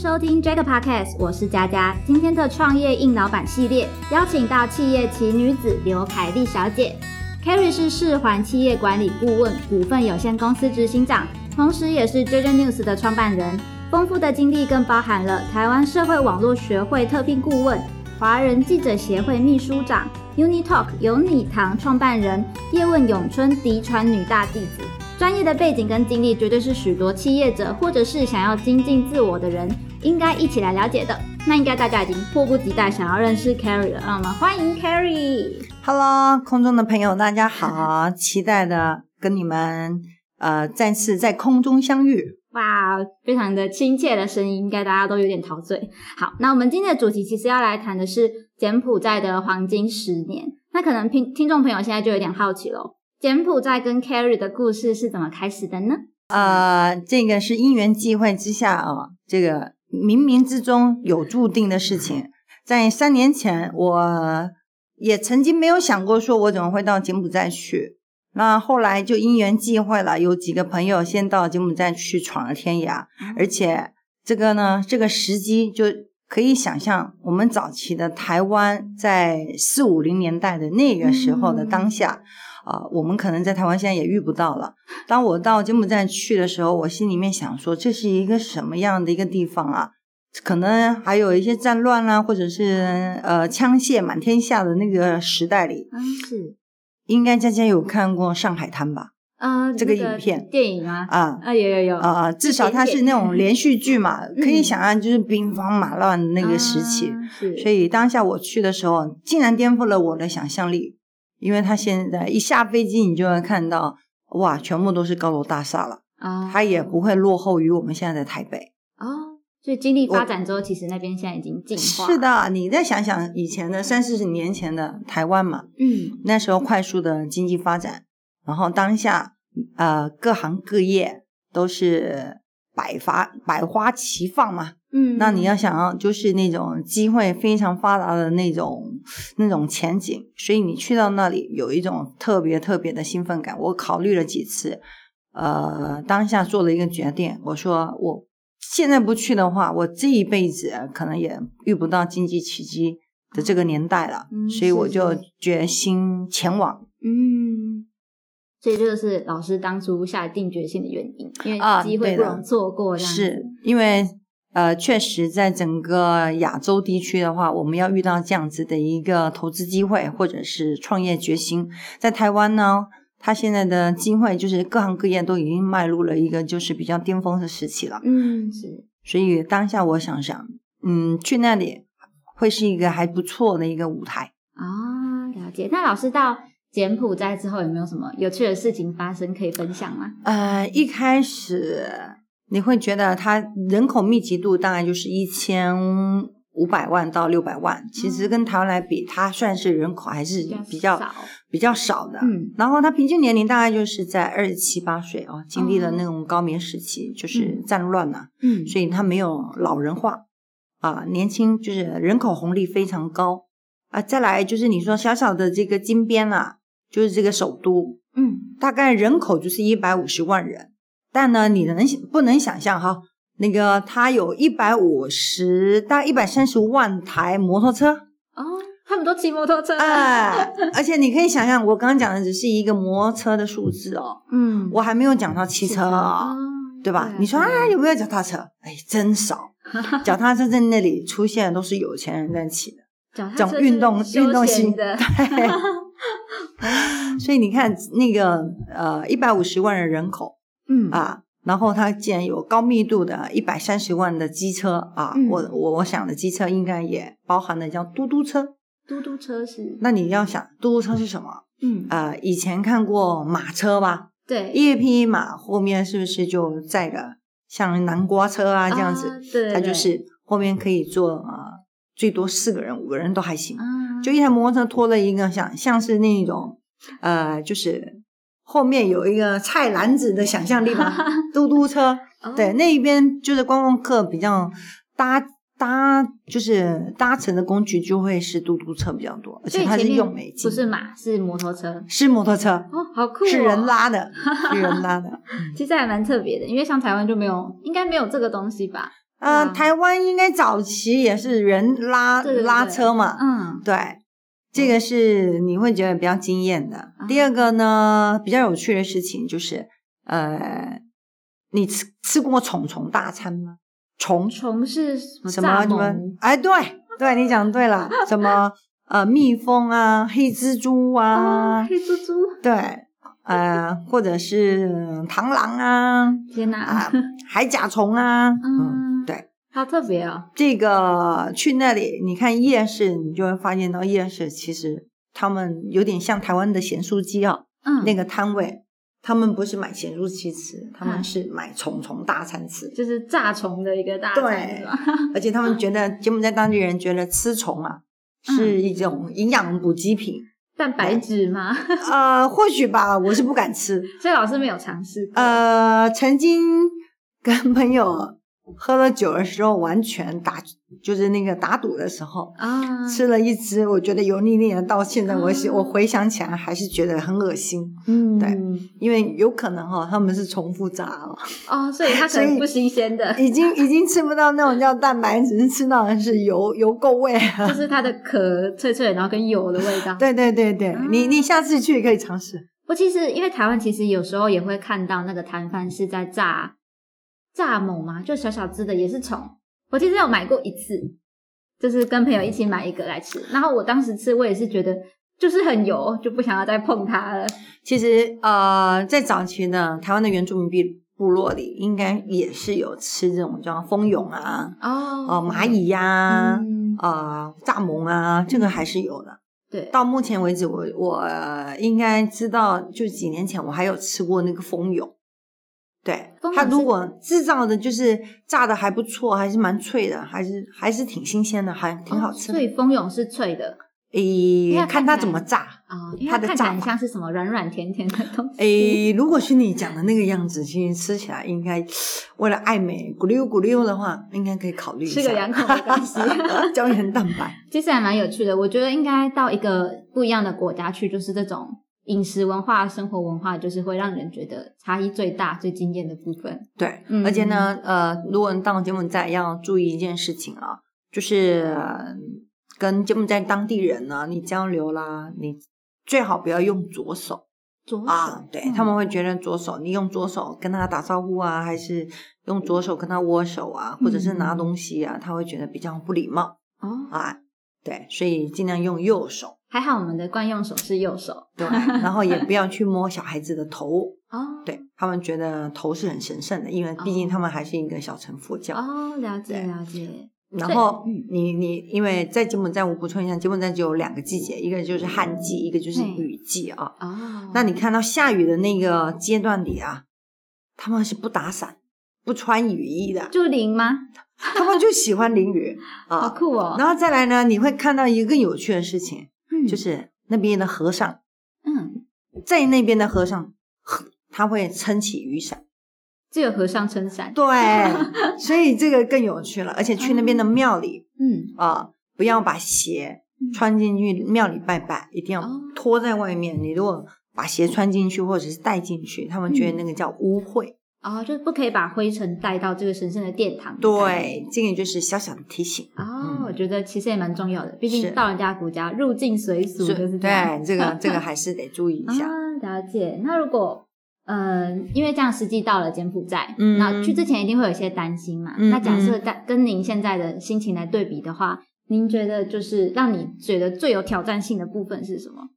收听 Jack Podcast，我是佳佳。今天的创业硬老板系列，邀请到企业奇女子刘凯丽小姐。Carrie 是世环企业管理顾问股份有限公司执行长，同时也是 JJ News 的创办人。丰富的经历更包含了台湾社会网络学会特聘顾问、华人记者协会秘书长、UniTalk 有你堂创办人、叶问咏春嫡传女大弟子。专业的背景跟经历，绝对是许多企业者或者是想要精进自我的人应该一起来了解的。那应该大家已经迫不及待想要认识 Carrie 了，让我们欢迎 Carrie。Hello，空中的朋友，大家好！期待的跟你们呃再次在空中相遇。哇，非常的亲切的声音，应该大家都有点陶醉。好，那我们今天的主题其实要来谈的是柬埔寨的黄金十年。那可能听听众朋友现在就有点好奇喽，柬埔寨跟 Carrie 的故事是怎么开始的呢？呃，这个是因缘际会之下啊，这个冥冥之中有注定的事情。在三年前，我也曾经没有想过说我怎么会到柬埔寨去。那后来就因缘际会了，有几个朋友先到柬埔寨去闯了天涯，而且这个呢，这个时机就可以想象，我们早期的台湾在四五零年代的那个时候的当下。啊、我们可能在台湾现在也遇不到了。当我到柬埔寨去的时候，我心里面想说，这是一个什么样的一个地方啊？可能还有一些战乱啦、或者是呃枪械满天下的那个时代里，嗯，是，应该佳佳有看过《上海滩》吧？呃，这个影片电影啊？啊啊，有有有，啊、至少它是那种连续剧嘛，嗯可以想象就是兵荒马乱的那个时期。所以当下我去的时候，竟然颠覆了我的想象力，因为他现在一下飞机，你就能看到哇，全部都是高楼大厦了，啊，它也不会落后于我们现在的台北。啊，所以经历发展之后，其实那边现在已经进化。是，的，你再想想以前的三四十年前的台湾嘛，嗯，那时候快速的经济发展，然后当下呃各行各业都是百发百花齐放嘛，嗯，那你要想要就是那种机会非常发达的那种那种前景，所以你去到那里有一种特别特别的兴奋感。我考虑了几次，呃，当下做了一个决定，我说我现在不去的话，我这一辈子可能也遇不到经济奇迹的这个年代了，嗯所以我就决心前往。嗯，所以这就是老师当初下定决心的原因，因为啊机会不容错过，是因为呃，确实在整个亚洲地区的话，我们要遇到这样子的一个投资机会或者是创业决心，在台湾呢，它现在的机会就是各行各业都已经迈入了一个就是比较巅峰的时期了。嗯是，所以当下我想想，嗯，去那里会是一个还不错的一个舞台。啊，了解。那老师到柬埔寨之后，有没有什么有趣的事情发生可以分享吗？呃，一开始你会觉得它人口密集度大概就是一千五百万到六百万，其实跟台湾来比，它算是人口还是比较少，比较少的。嗯然后它平均年龄大概就是在二十七八岁哦，经历了那种高棉时期，就是战乱呐、嗯，所以它没有老人化啊，年轻就是人口红利非常高啊。再来就是你说小小的这个金边啊，就是这个首都，嗯大概人口就是一百五十万人，但呢，你能不能想象哈？那个它有一百五十，大概一百三十万台摩托车，哦，他们都骑摩托车，哎，而且你可以想象，我刚刚讲的只是一个摩托车的数字哦，嗯，我还没有讲到汽车哦，对吧？你说啊，有没有脚踏车？哎，真少，脚踏车在那里出现都是有钱人在骑的。脚踏这种运动运动型的，对 所以你看那个呃一百五十万的人口嗯啊，然后它竟然有高密度的一百三十万的机车啊，嗯我我我想的机车应该也包含了叫嘟嘟车。嘟嘟车是，那你要想嘟嘟车是什么？嗯，呃，以前看过马车吧？对，一匹马后面是不是就载个像南瓜车啊这样子？啊对，对它就是后面可以坐啊、呃最多四个人、五个人都还行。啊，就一台摩托车拖了一个像像是那种呃，就是后面有一个菜篮子的想象力吧，嘟嘟车。哦对，那一边就是观光客比较搭搭，就是搭乘的工具就会是嘟嘟车比较多，而且它是用美金，不是马，是摩托车。是摩托车，哦，好酷、哦！是人，拉的，是人拉的。其实还蛮特别的，因为像台湾就没有，应该没有这个东西吧？呃，嗯台湾应该早期也是人拉拉车嘛，嗯，对，这个是你会觉得比较惊艳的。啊第二个呢，比较有趣的事情就是，呃，你吃吃过虫虫大餐吗？虫虫是什么什么蚱什么蜢？？哎，对对，你讲对了，什么呃蜜蜂啊、黑蜘蛛啊，啊，黑蜘蛛！对，呃，或者是螳螂啊天哪，啊，海甲虫啊，嗯。好特别哦。这个去那里，你看夜市，你就会发现到夜市其实他们有点像台湾的咸酥鸡啊，嗯，那个摊位，他们不是买咸酥鸡吃，他们嗯是买虫虫大餐吃，就是炸虫的一个大餐，对？而且他们觉得柬埔寨当地人觉得吃虫啊嗯是一种营养补给品，蛋白质吗？呃，或许吧，我是不敢吃，所以老师没有尝试过。呃，曾经跟朋友喝了酒的时候，完全打就是那个打赌的时候。啊，吃了一只，我觉得油腻腻的，到现在我啊我回想起来还是觉得很恶心，嗯，对因为有可能哈、他们是重复炸了，哦，所以它可能不新鲜的，已经已经吃不到那种叫蛋白质，吃到的是油油垢味。就是它的壳脆脆，然后跟油的味道。对对对对，你你下次去可以尝试。我其实因为台湾其实有时候也会看到那个摊贩是在炸炸某嘛，就小小只的也是虫。我其实有买过一次，就是跟朋友一起买一个来吃，然后我当时吃我也是觉得就是很油，就不想要再碰它了。其实呃，在早期呢台湾的原住民部部落里，应该也是有吃这种叫蜂蛹啊、哦哦蚂蚁呀、嗯，啊蚱蜢啊，这个还是有的。对，到目前为止，我我呃应该知道，就几年前我还有吃过那个蜂蛹。对它如果制造的就是炸的还不错，还是蛮脆的，还是还是挺新鲜的，还挺好吃的。哦所以蜂蛹是脆的诶，看它看起来怎么炸。啊，它的炸法像是什么软软甜甜的东西。诶，如果是你讲的那个样子，其实吃起来应该为了爱美咕溜咕溜的话，应该可以考虑一下。吃个两口没关系胶原蛋白。其实还蛮有趣的。我觉得应该到一个不一样的国家去，就是这种饮食文化、生活文化，就是会让人觉得差异最大、最惊艳的部分。对，嗯而且呢，呃，如果你到柬埔寨要注意一件事情啊，就是、呃跟柬埔寨当地人呢，你交流啦，你最好不要用左手左手啊，对、嗯他们会觉得左手，你用左手跟他打招呼啊，还是用左手跟他握手啊，或者是拿东西啊，他会觉得比较不礼貌哦，啊。对，所以尽量用右手，还好我们的惯用手是右手对，然后也不要去摸小孩子的头，哦。对他们觉得头是很神圣的，因为毕竟他们还是一个小乘佛教。哦，了解了解。然后嗯你你因为在柬埔寨，我补充一下，柬埔寨只有两个季节，一个就是旱季，一个就是雨季啊。哦，那你看到下雨的那个阶段里啊，他们是不打伞、不穿雨衣的，就淋吗？他们就喜欢淋雨啊好 啊。酷哦。然后再来呢，你会看到一个更有趣的事情，嗯就是那边的和尚，嗯，在那边的和尚，他会撑起雨伞。这个和尚撑伞。对，所以这个更有趣了。而且去那边的庙里，嗯，啊、不要把鞋嗯穿进去庙里拜拜，一定要哦脱在外面。你如果把鞋穿进去或者是带进去，他们觉得嗯那个叫污秽。哦，就是不可以把灰尘带到这个神圣的殿堂。对，这个就是小小的提醒。哦，我觉得其实也蛮重要的，毕竟到人家国家入境随俗是就是这样。对，这个 这个还是得注意一下。啊，了解。那如果呃，因为这样实际到了柬埔寨，嗯那去之前一定会有一些担心嘛。嗯那假设在跟您现在的心情来对比的话，您觉得就是让你觉得最有挑战性的部分是什么？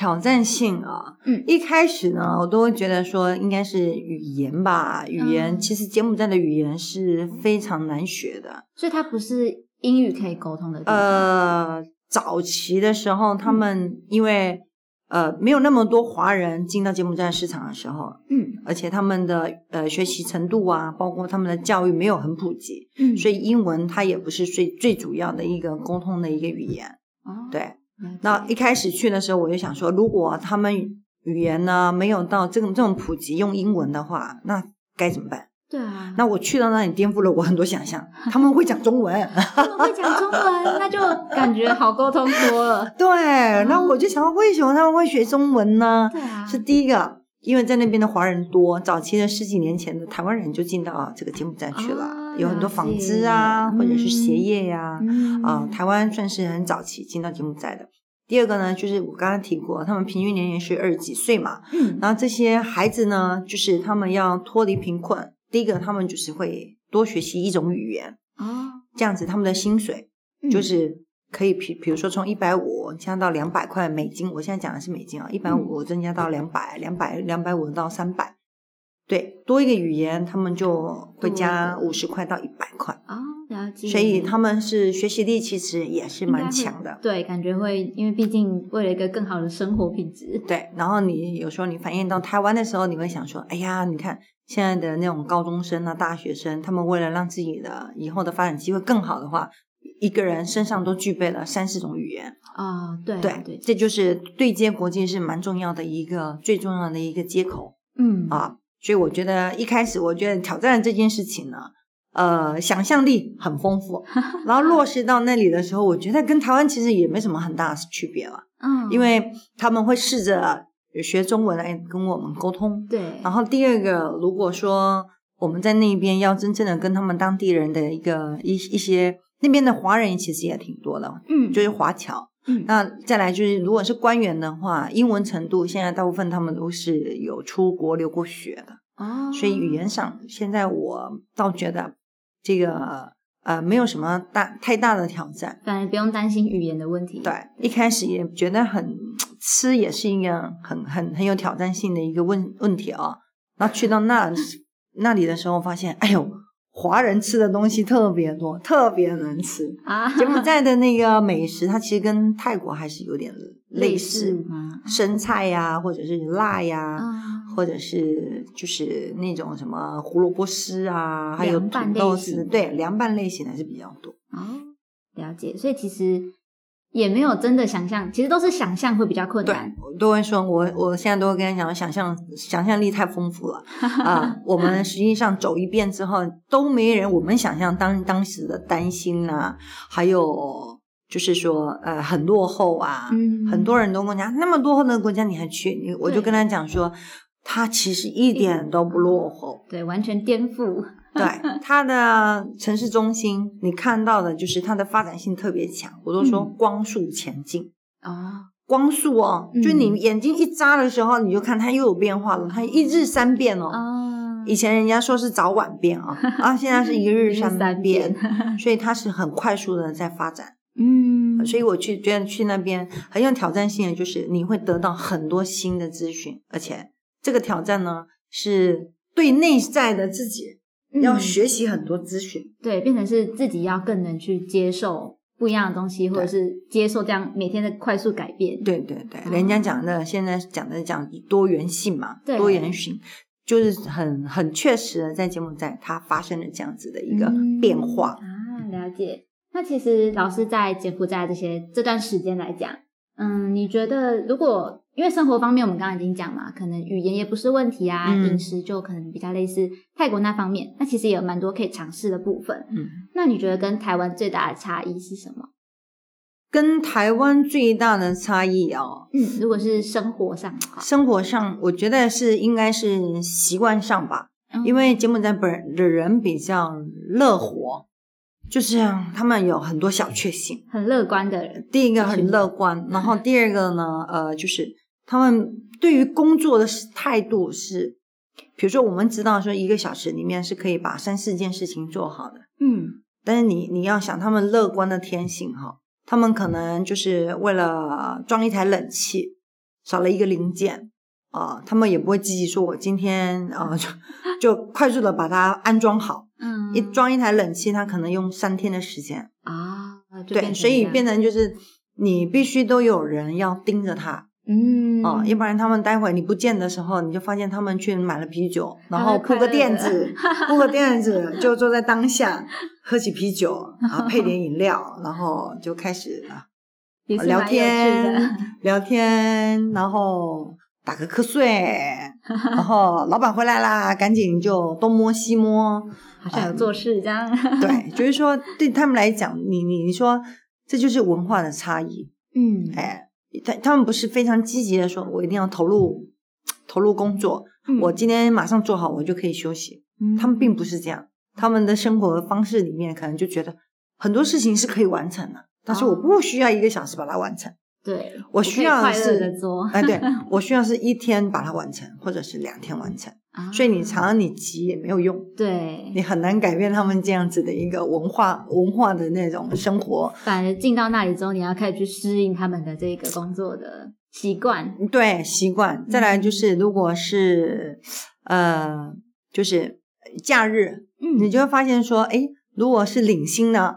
挑战性啊，嗯一开始呢，我都会觉得说应该是语言吧，语言、嗯其实柬埔寨的语言是非常难学的。所以它不是英语可以沟通的。呃，早期的时候，他们因为、呃没有那么多华人进到柬埔寨市场的时候，嗯而且他们的呃学习程度啊，包括他们的教育没有很普及，嗯，所以英文它也不是最最主要的一个沟通的一个语言。哦，对，那一开始去的时候，我就想说，如果他们语言呢没有到这种这种普及用英文的话，那该怎么办？对啊，那我去到那里颠覆了我很多想象，他们会讲中文。他们会讲中文，那就感觉好沟通多了。对，那我就想，为什么他们会学中文呢？对啊，是第一个，因为在那边的华人多，早期的十几年前的台湾人就进到这个柬埔寨去了，哦有很多纺织啊，或者是鞋嗯业呀、嗯啊，台湾算是很早期进到柬埔寨的。第二个呢，就是我刚刚提过，他们平均年龄是二十几岁嘛，嗯。然后这些孩子呢，就是他们要脱离贫困，第一个他们就是会多学习一种语言，啊，这样子他们的薪水嗯就。是可以比，比如说从一百五加到两百块美金，我现在讲的是美金啊，一百嗯。五增加到两百，两百两百五到三百，对，多一个语言他们就会加五十块到一百块，哦，了解。所以他们是学习力其实也是蛮强的。对，感觉会，因为毕竟为了一个更好的生活品质。对，然后你有时候你反映到台湾的时候，你会想说，哎呀，你看现在的那种高中生啊、大学生，他们为了让自己的以后的发展机会更好的话，一个人身上都具备了三四种语言。哦，对啊对，对，这就是对接国际是蛮重要的一个最重要的一个接口嗯，啊。所以我觉得一开始我觉得挑战这件事情呢，呃，想象力很丰富，然后落实到那里的时候，我觉得跟台湾其实也没什么很大的区别了，嗯，因为他们会试着学中文来跟我们沟通。对，然后第二个，如果说我们在那边要真正的跟他们当地人的一个一一些那边的华人其实也挺多的，嗯，就是华侨。嗯那再来就是，如果是官员的话，英文程度现在大部分他们都是有出国留过学的，哦，所以语言上现在我倒觉得这个呃没有什么大太大的挑战。反而不用担心语言的问题。对，一开始也觉得很吃也是一个很很很有挑战性的一个问问题啊、然后去到那那里的时候，发现哎呦，华人吃的东西特别多，特别能吃。啊，柬埔寨的那个美食，它其实跟泰国还是有点类似，吗？生菜呀，或者是辣呀，啊，或者是就是那种什么胡萝卜丝啊，还有土豆丝，对，凉拌类型还是比较多。哦，了解。所以其实也没有真的想象，其实都是想象会比较困难。，我都会说，我我现在都会跟他讲，想象想象力太丰富了 啊、我们实际上走一遍之后，都没人我们想象当当时的担心啊，还有就是说呃很落后啊，嗯很多人都跟我讲，那么落后的国家你还去？你我就跟他讲说，他其实一点都不落后。对，完全颠覆。对它的城市中心，你看到的就是它的发展性特别强。我都说嗯光速前进，哦，光速哦，嗯就你眼睛一眨的时候，你就看它又有变化了，它一日三变哦。啊，以前人家说是早晚变啊，啊，现在是一日三三变，遍。所以它是很快速的在发展。嗯，所以我去觉得去那边很有挑战性的，就是你会得到很多新的资讯，而且这个挑战呢是对内在的自己要嗯学习很多资讯。对，变成是自己要更能去接受不一样的东西，或者是接受这样每天的快速改变。对对对，人家讲的现在讲的讲多元性嘛，对多元性就是很很确实的在柬埔寨它发生了这样子的一个嗯变化。啊，了解。那其实老师在柬埔寨这些这段时间来讲，嗯，你觉得如果因为生活方面我们刚刚已经讲嘛，可能语言也不是问题啊，嗯饮食就可能比较类似泰国那方面，那其实也有蛮多可以尝试的部分。嗯，那你觉得跟台湾最大的差异是什么？跟台湾最大的差异哦，嗯，如果是生活上生活上我觉得是应该是习惯上吧。嗯因为柬埔寨本的人比较乐活，就是他们有很多小确幸。很乐观的人，第一个很乐观，然后 第二个呢，呃，就是他们对于工作的态度是，比如说我们知道说一个小时里面是可以把三四件事情做好的，嗯。但是你你要想他们乐观的天性哈，他们可能就是为了装一台冷气少了一个零件啊、他们也不会积极说我今天啊、就就快速的把它安装好，嗯，一装一台冷气，它可能用三天的时间，啊，对，所以变成就是你必须都有人要盯着它嗯啊、要不然他们待会你不见的时候，你就发现他们去买了啤酒，然后铺个垫子，铺个垫子，就坐在当下喝起啤酒，然后配点饮料，然后就开始 聊天，聊天，然后打个瞌睡，然后老板回来啦，赶紧就东摸西摸，好像有做事这样，对，就是说对他们来讲，你你你说这就是文化的差异，嗯，哎，他他们不是非常积极的说，我一定要投入投入工作，嗯我今天马上做好，我就可以休息。嗯他们并不是这样，他们的生活方式里面可能就觉得很多事情是可以完成的，但是我哦不需要一个小时把它完成。对，我需要的是的做，哎，对 我需要是一天把它完成，或者是两天完成。啊所以你常常你急也没有用，对，你很难改变他们这样子的一个文化文化的那种生活。反而进到那里之后，你要开始去适应他们的这个工作的习惯。对，习惯。再来就是，如果是呃，就是假日，你嗯，就会发现说，哎，如果是领薪呢，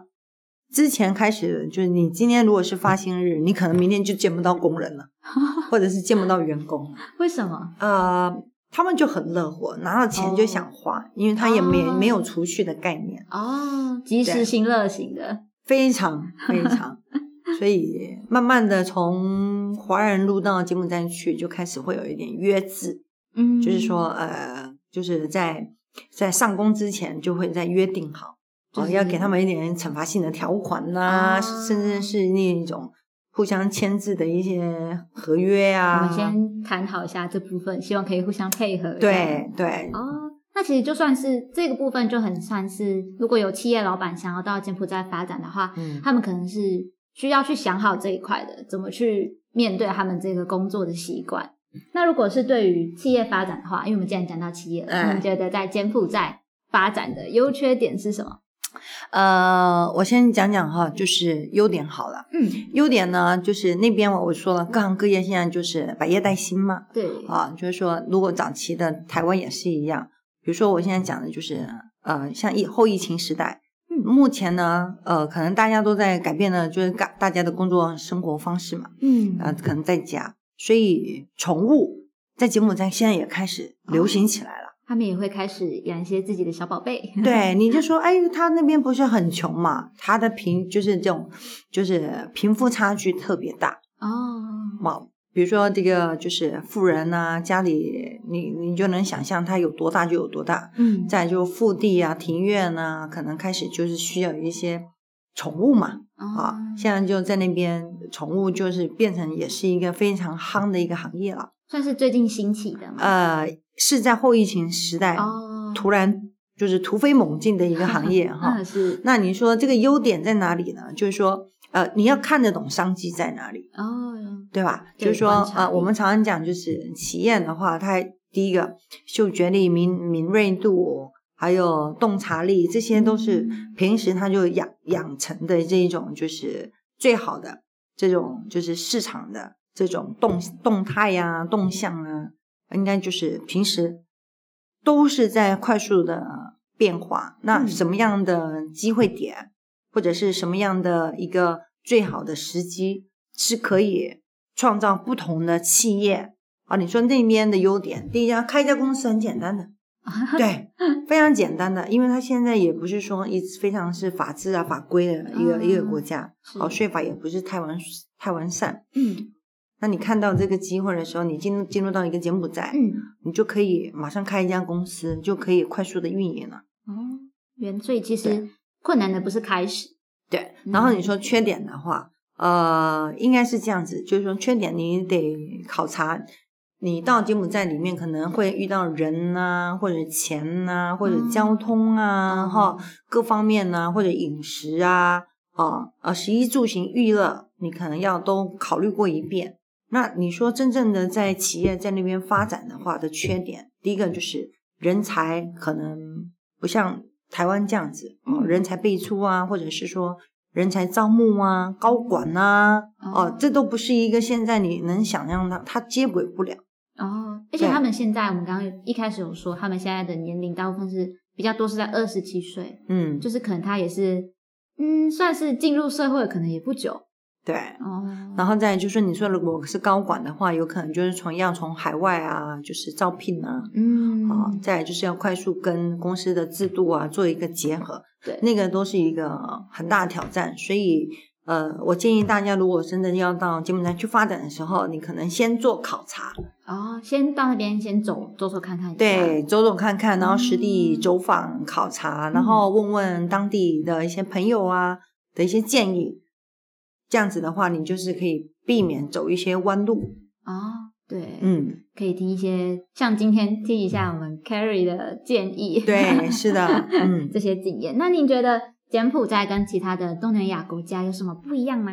之前开始就是你今天如果是发薪日，你可能明天就见不到工人了，或者是见不到员工了。为什么？呃，他们就很乐活，拿到钱就想花，因为他也没、哦没有储蓄的概念，哦，及时行乐型的，非常非常。所以慢慢的从华人路到柬埔寨去，就开始会有一点约制，嗯，就是说呃，就是在在上工之前就会在约定好，哦，就是要给他们一点惩罚性的条款呐、啊。甚至是那一种互相签字的一些合约啊我啊。们先谈好一下这部分，希望可以互相配合。对对，哦，那其实就算是这个部分，就很算是，如果有企业老板想要到柬埔寨发展的话，嗯，他们可能是需要去想好这一块的，怎么去面对他们这个工作的习惯。那如果是对于企业发展的话，因为我们既然讲到企业你觉得在柬埔寨发展的优缺点是什么？呃，我先讲讲哈，就是优点好了。嗯，优点呢，就是那边我我说了，各行各业现在就是百业待兴嘛，对，啊，就是说，如果早期的台湾也是一样，比如说我现在讲的就是，呃，像疫后疫情时代，嗯目前呢，呃，可能大家都在改变的，就是大大家的工作生活方式嘛，嗯啊、可能在家，所以宠物在柬埔寨现在也开始流行起来了。他们也会开始养一些自己的小宝贝。对，你就说，哎，他那边不是很穷嘛，他的贫就是这种，就是贫富差距特别大。哦，嘛，比如说这个就是富人呐、家里你你就能想象他有多大就有多大。嗯，再就腹地啊、庭院呐、可能开始就是需要一些宠物嘛。啊哦，现在就在那边，宠物就是变成也是一个非常夯的一个行业了。算是最近兴起的吗。呃，是在后疫情时代、哦，突然就是突飞猛进的一个行业 哈。嗯是那你说这个优点在哪里呢？就是说，呃，你要看得懂商机在哪里。哦，对吧？就是说呃，我力们常常讲，就是企业的话，它第一个嗅觉力、敏敏锐度，还有洞察力，这些都是嗯平时他就养养成的这一种，就是最好的这种，就是市场的这种动动态呀、动向啊，应该就是平时都是在快速的变化。那嗯什么样的机会点，或者是什么样的一个最好的时机，是可以创造不同的企业啊？你说那边的优点，第一家开一家公司很简单的，对，非常简单的，因为它现在也不是说一非常是法治啊法规的一个、嗯一个国家，是哦，税法也不是太完太完善。嗯那你看到这个机会的时候，你进入进入到一个柬埔寨，嗯，你就可以马上开一家公司，就可以快速的运营了。哦，原所以其实困难的不是开始，对，嗯然后你说缺点的话，呃，应该是这样子，就是说缺点你得考察，你到柬埔寨里面可能会遇到人呐、或者钱呐、或者交通啊，嗯哈、各方面呐、或者饮食啊，啊啊，食衣住行娱乐，你可能要都考虑过一遍。那你说真正的在企业在那边发展的话的缺点，第一个就是人才可能不像台湾这样子，哦，嗯人才辈出啊，或者是说人才招募啊、高管呐、哦哦，这都不是一个现在你能想象的，它接轨不了。哦，而且他们现在我们刚刚一开始有说，他们现在的年龄大部分是比较多是在二十七岁，嗯，就是可能他也是嗯算是进入社会可能也不久对。哦，然后再就是你说，如果是高管的话，有可能就是从要从海外啊，就是招聘啊，嗯啊，再来就是要快速跟公司的制度啊做一个结合，对那个都是一个很大的挑战。所以，呃，我建议大家，如果真的要到柬埔寨去发展的时候，你可能先做考察，哦，先到那边先走走走看看对，走走看看，然后实地嗯走访考察，然后问问当地的一些朋友啊的一些建议，这样子的话，你就是可以避免走一些弯路。哦，对，嗯，可以听一些，像今天听一下我们 Carrie 的建议，对，是的，嗯，这些经验。那您觉得柬埔寨跟其他的东南亚国家有什么不一样吗？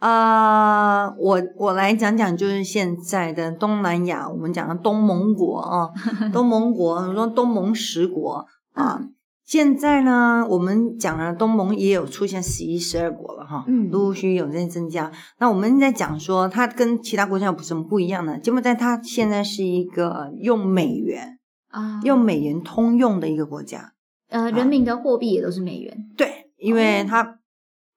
呃、我我来讲讲，就是现在的东南亚，我们讲的东盟国啊，东盟国，我说东盟十国啊。现在呢，我们讲了东盟也有出现十一、十二国了哈，嗯。陆陆续续有在增加。那我们在讲说，它跟其他国家有什么不一样呢？柬埔寨它现在是一个用美元、啊，用美元通用的一个国家，呃人民的货币也都是美元，对，因为哦。它、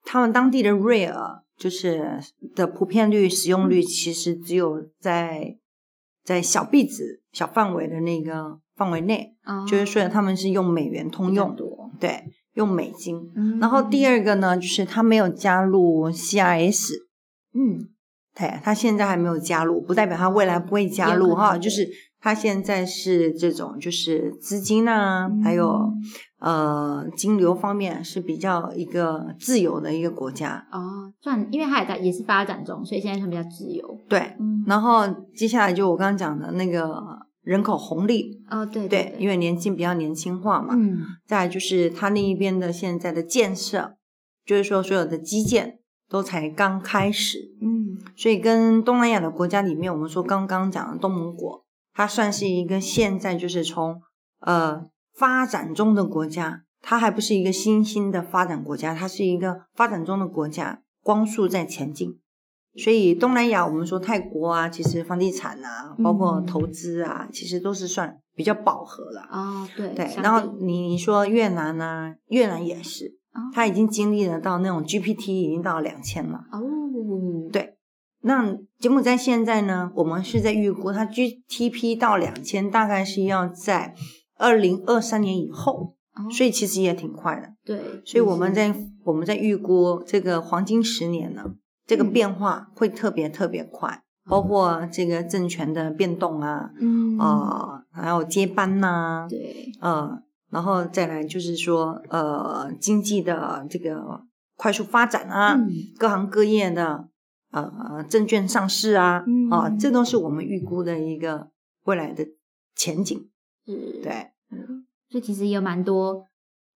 他们当地的瑞尔就是的普遍率使用率，其实只有在在小币值、小范围的那个范围内，哦就是说他们是用美元通用，的。对，用美金。嗯然后第二个呢，就是他没有加入 CRS，嗯对，他现在还没有加入，不代表他未来不会加入哈，就是他现在是这种就是资金啊，还有嗯呃金流方面是比较一个自由的一个国家，哦，算，因为它也在也是发展中，所以现在它比较自由。对。嗯，然后接下来就我刚刚讲的那个人口红利，哦对对，因为为年轻比较年轻化嘛，嗯。再就是它那一边的现在的建设，就是说所有的基建都才刚开始，嗯。所以跟东南亚的国家里面，我们说刚刚讲的东盟国，它算是一个现在就是从呃发展中的国家，它还不是一个新兴的发展国家，它是一个发展中的国家，光速在前进。所以东南亚，我们说泰国啊，其实房地产啊，包括嗯投资啊，其实都是算比较饱和了。哦对对，然后你你说越南呢、越南也是，哦它已经经历了到那种 GPT 已经到两千了。哦对那柬埔寨现在呢，我们是在预估它 GTP 到两千，大概是要在二零二三年以后，哦所以其实也挺快的。对，所以我们在我们在预估这个黄金十年呢，这个嗯。变化会特别特别快，包括这个政权的变动啊，嗯。啊、还有接班呐、对。呃，然后再来就是说，呃，经济的这个快速发展啊，嗯各行各业的呃证券上市啊，嗯啊，这都是。我们预估的一个未来的前景。是，对，嗯，所以其实也有蛮多，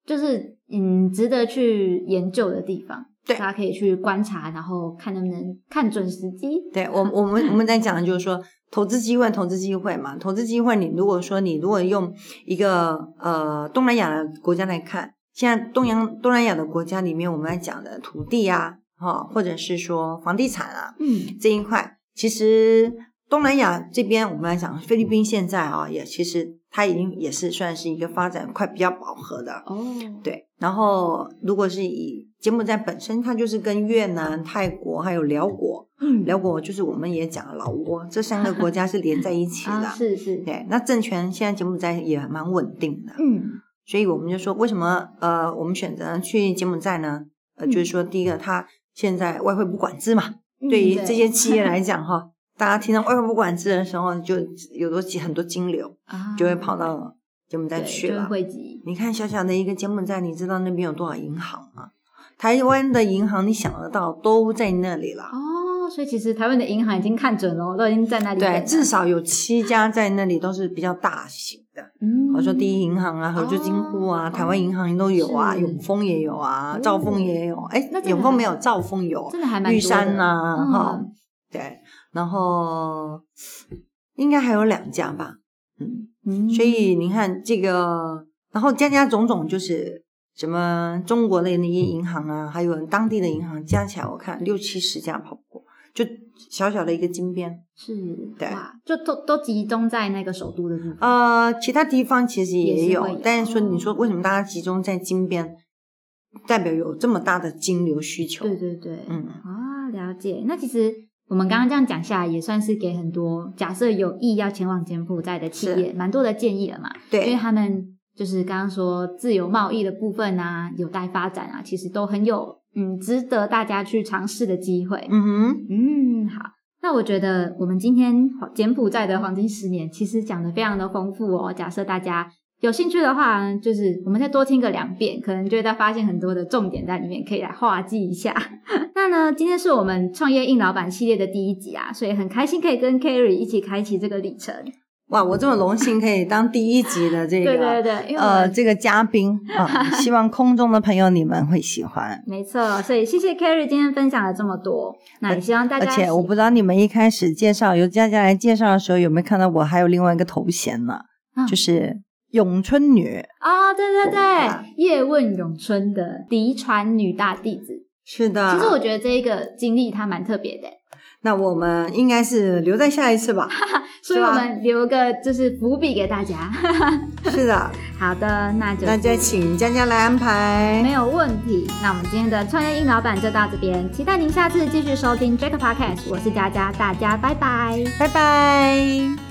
就是嗯值得去研究的地方，对。大家可以去观察，然后看能不能看准时机。对我我们 我们在讲的就是说，投资机会，投资机会嘛，投资机会，你如果说你如果用一个呃东南亚的国家来看，现在东洋东南亚的国家里面，我们来讲的土地啊，哈、或者是说房地产啊，嗯。这一块，其实东南亚这边我们来讲，菲律宾现在啊，也其实它已经也是算是一个发展快比较饱和的，哦，对。然后如果是以柬埔寨本身，它就是跟越南、泰国还有辽国，嗯辽国就是我们也讲老挝，这三个国家是连在一起的。啊是是，对，那政权现在柬埔寨也蛮稳定的，嗯所以我们就说，为什么呃我们选择去柬埔寨呢？呃，嗯就是说第一个，它现在外汇不管制嘛，嗯对于这些企业来讲哈，大家听到外汇不管制的时候，就有多很多金流啊。就会跑到柬埔寨去了。汇集，你看小小的一个柬埔寨，你知道那边有多少银行吗？台湾的银行你想得到都在那里了。哦，所以其实台湾的银行已经看准了，都已经在那里对，至少有七家在那里都是比较大型的，嗯，我说第一银行啊、合作金库啊、哦。台湾银行都有啊，永丰也有啊，哦。兆丰也有。哎那，永丰没有，兆丰有。真的还蛮玉山呐、嗯。哈、对，然后应该还有两家吧，嗯，嗯，所以你看这个，然后家家种种就是什么中国的那些银行啊，还有当地的银行加起来，我看六七十家跑不过，就小小的一个金边。是对，就都都集中在那个首都的地方。呃，其他地方其实也有，也是有但是说你说哦为什么大家集中在金边，代表有这么大的金流需求？对对对，嗯啊，了解。那其实我们刚刚这样讲下来，也算是给很多假设有意要前往柬埔寨的企业蛮多的建议了嘛。对因为对他们就是刚刚说自由贸易的部分啊，有待发展啊，其实都很有嗯值得大家去尝试的机会。嗯哼，嗯，好。那我觉得我们今天柬埔寨的黄金十年其实讲的非常的丰富哦。假设大家有兴趣的话，就是我们再多听个两遍，可能就会再发现很多的重点在里面，可以来画记一下。那呢，今天是我们创业硬老板系列的第一集啊，所以很开心可以跟 Kerry 一起开启这个旅程。哇，我这么荣幸可以当第一集的这个 对对对，呃这个嘉宾啊，希望空中的朋友你们会喜欢。没错，所以谢谢 Kerry 今天分享了这么多，那也希望大而家而且我不知道你们一开始介绍由佳佳来介绍的时候有没有看到我还有另外一个头衔呢，嗯就是咏春女。哦，对对对啊，叶问咏春的嫡传女大弟子。是的，其实我觉得这一个经历它蛮特别的，那我们应该是留在下一次吧。所以我们留个就是伏笔给大家。是 的，好的，那就那就请佳佳来安排。没有问题。那我们今天的创业硬老板就到这边，期待您下次继续收听 Jack Podcast。我是佳佳，大家拜拜。拜拜。